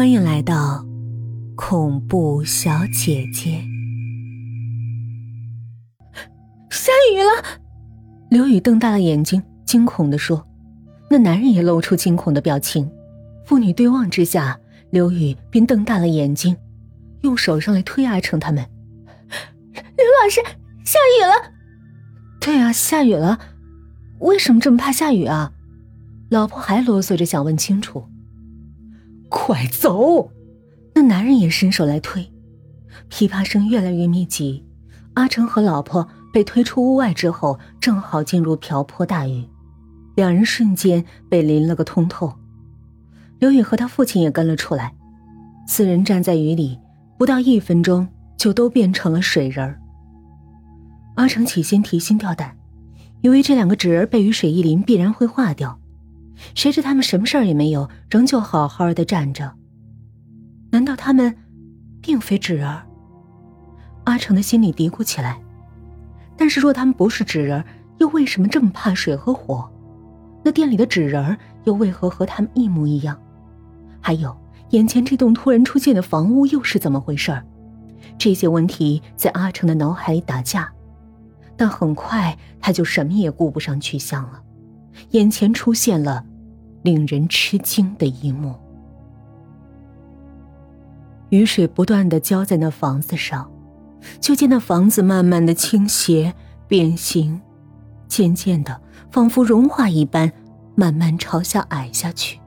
欢迎来到恐怖小姐姐。下雨了！刘宇瞪大了眼睛，惊恐的说。那男人也露出惊恐的表情。父女对望之下，刘宇便瞪大了眼睛，用手上来推阿成他们。刘老师，下雨了！对啊，下雨了。为什么这么怕下雨啊？老婆还啰嗦着想问清楚。快走！那男人也伸手来推，噼啪声越来越密集。阿成和老婆被推出屋外之后，正好进入瓢泼大雨，两人瞬间被淋了个通透。刘宇和他父亲也跟了出来，四人站在雨里，不到一分钟就都变成了水人儿。阿成起先提心吊胆，以为这两个纸人被雨水一淋必然会化掉。谁知他们什么事儿也没有，仍旧好好的站着。难道他们并非纸人？阿成的心里嘀咕起来。但是若他们不是纸人，又为什么这么怕水和火？那店里的纸人又为何和他们一模一样？还有眼前这栋突然出现的房屋又是怎么回事？这些问题在阿成的脑海里打架，但很快他就什么也顾不上去想了。眼前出现了。令人吃惊的一幕：雨水不断的浇在那房子上，就见那房子慢慢的倾斜、变形，渐渐的仿佛融化一般，慢慢朝下矮下去。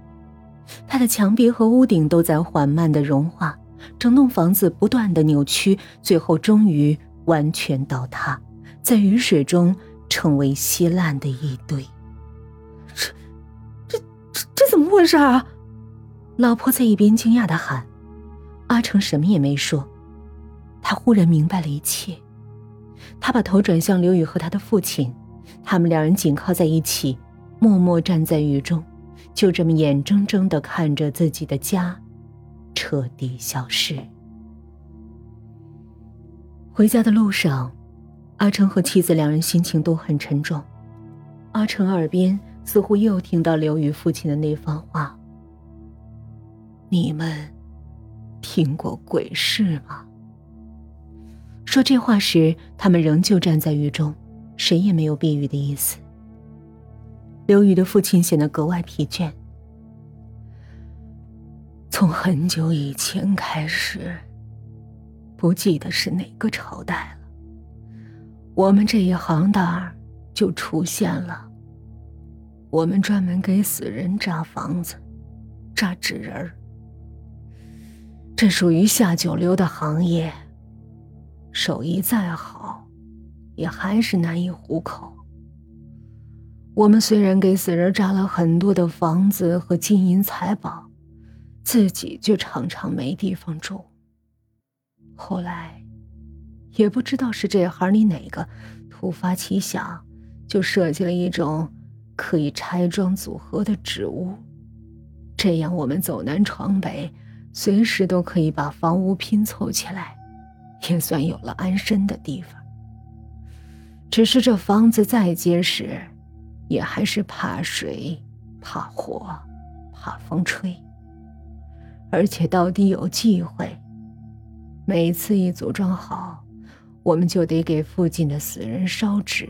它的墙壁和屋顶都在缓慢的融化，整栋房子不断的扭曲，最后终于完全倒塌，在雨水中成为稀烂的一堆。这怎么回事啊？老婆在一边惊讶的喊。阿成什么也没说，他忽然明白了一切。他把头转向刘宇和他的父亲，他们两人紧靠在一起，默默站在雨中，就这么眼睁睁的看着自己的家彻底消失。回家的路上，阿成和妻子两人心情都很沉重。阿成耳边。似乎又听到刘宇父亲的那番话：“你们听过鬼事吗？”说这话时，他们仍旧站在雨中，谁也没有避雨的意思。刘宇的父亲显得格外疲倦。从很久以前开始，不记得是哪个朝代了，我们这一行当就出现了。我们专门给死人扎房子，扎纸人儿。这属于下九流的行业，手艺再好，也还是难以糊口。我们虽然给死人扎了很多的房子和金银财宝，自己却常常没地方住。后来，也不知道是这行里哪个突发奇想，就设计了一种。可以拆装组合的纸屋，这样我们走南闯北，随时都可以把房屋拼凑起来，也算有了安身的地方。只是这房子再结实，也还是怕水、怕火、怕风吹，而且到底有忌讳。每次一组装好，我们就得给附近的死人烧纸。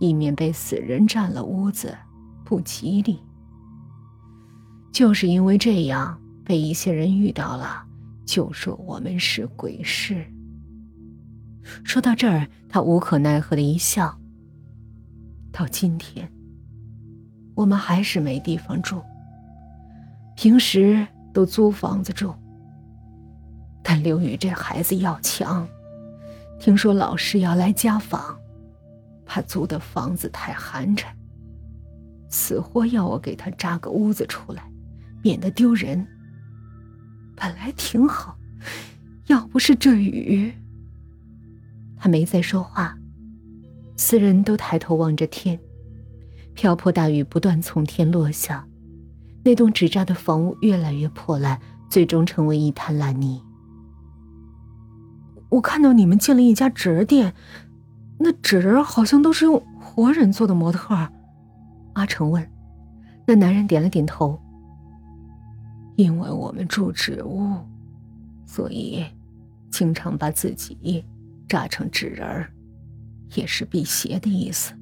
以免被死人占了屋子，不吉利。就是因为这样，被一些人遇到了，就说我们是鬼市。说到这儿，他无可奈何的一笑。到今天，我们还是没地方住，平时都租房子住。但刘宇这孩子要强，听说老师要来家访。怕租的房子太寒碜，死活要我给他扎个屋子出来，免得丢人。本来挺好，要不是这雨……他没再说话，四人都抬头望着天，瓢泼大雨不断从天落下，那栋纸扎的房屋越来越破烂，最终成为一滩烂泥。我看到你们进了一家纸店。那纸人好像都是用活人做的模特。阿成问，那男人点了点头。因为我们住纸屋，所以经常把自己扎成纸人，也是辟邪的意思。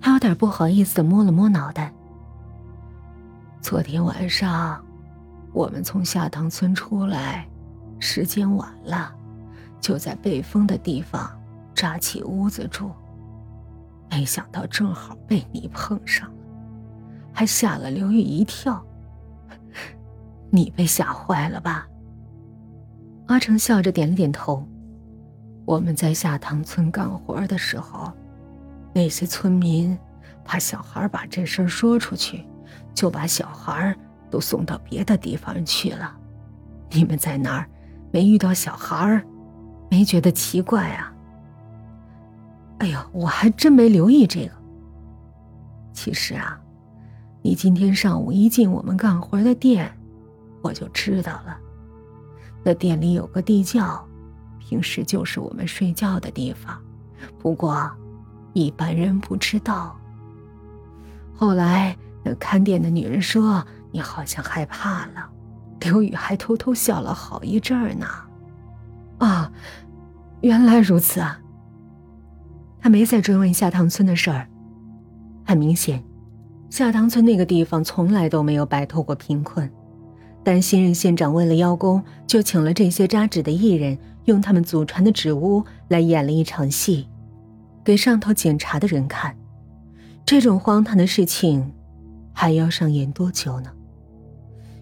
他有点不好意思的摸了摸脑袋。昨天晚上，我们从下塘村出来，时间晚了，就在被封的地方扎起屋子住。没想到正好被你碰上了，还吓了刘玉一跳。你被吓坏了吧？阿成笑着点了点头。我们在下塘村干活的时候，那些村民怕小孩把这事说出去，就把小孩都送到别的地方去了。你们在那儿没遇到小孩，没觉得奇怪啊？哎呦，我还真没留意这个。其实啊，你今天上午一进我们干活的店，我就知道了。那店里有个地窖，平时就是我们睡觉的地方，不过一般人不知道。后来那看店的女人说你好像害怕了，刘宇还偷偷笑了好一阵呢。啊，原来如此啊。他没再追问下塘村的事儿。很明显，下塘村那个地方从来都没有摆脱过贫困。但新任县长为了邀功，就请了这些扎纸的艺人，用他们祖传的纸屋来演了一场戏，给上头检查的人看。这种荒唐的事情，还要上演多久呢？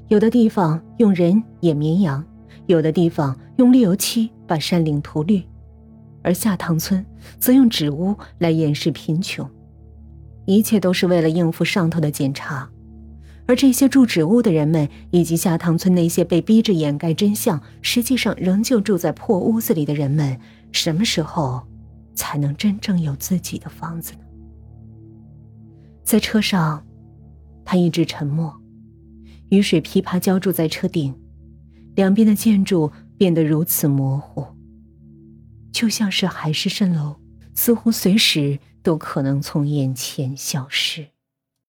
有的地方用人演绵羊，有的地方用绿油漆把山岭涂绿。而下塘村则用纸屋来掩饰贫穷，一切都是为了应付上头的检查。而这些住纸屋的人们，以及下塘村那些被逼着掩盖真相，实际上仍旧住在破屋子里的人们，什么时候才能真正有自己的房子呢？在车上，他一直沉默。雨水噼啪浇筑在车顶，两边的建筑变得如此模糊。就像是海市蜃楼，似乎随时都可能从眼前消失。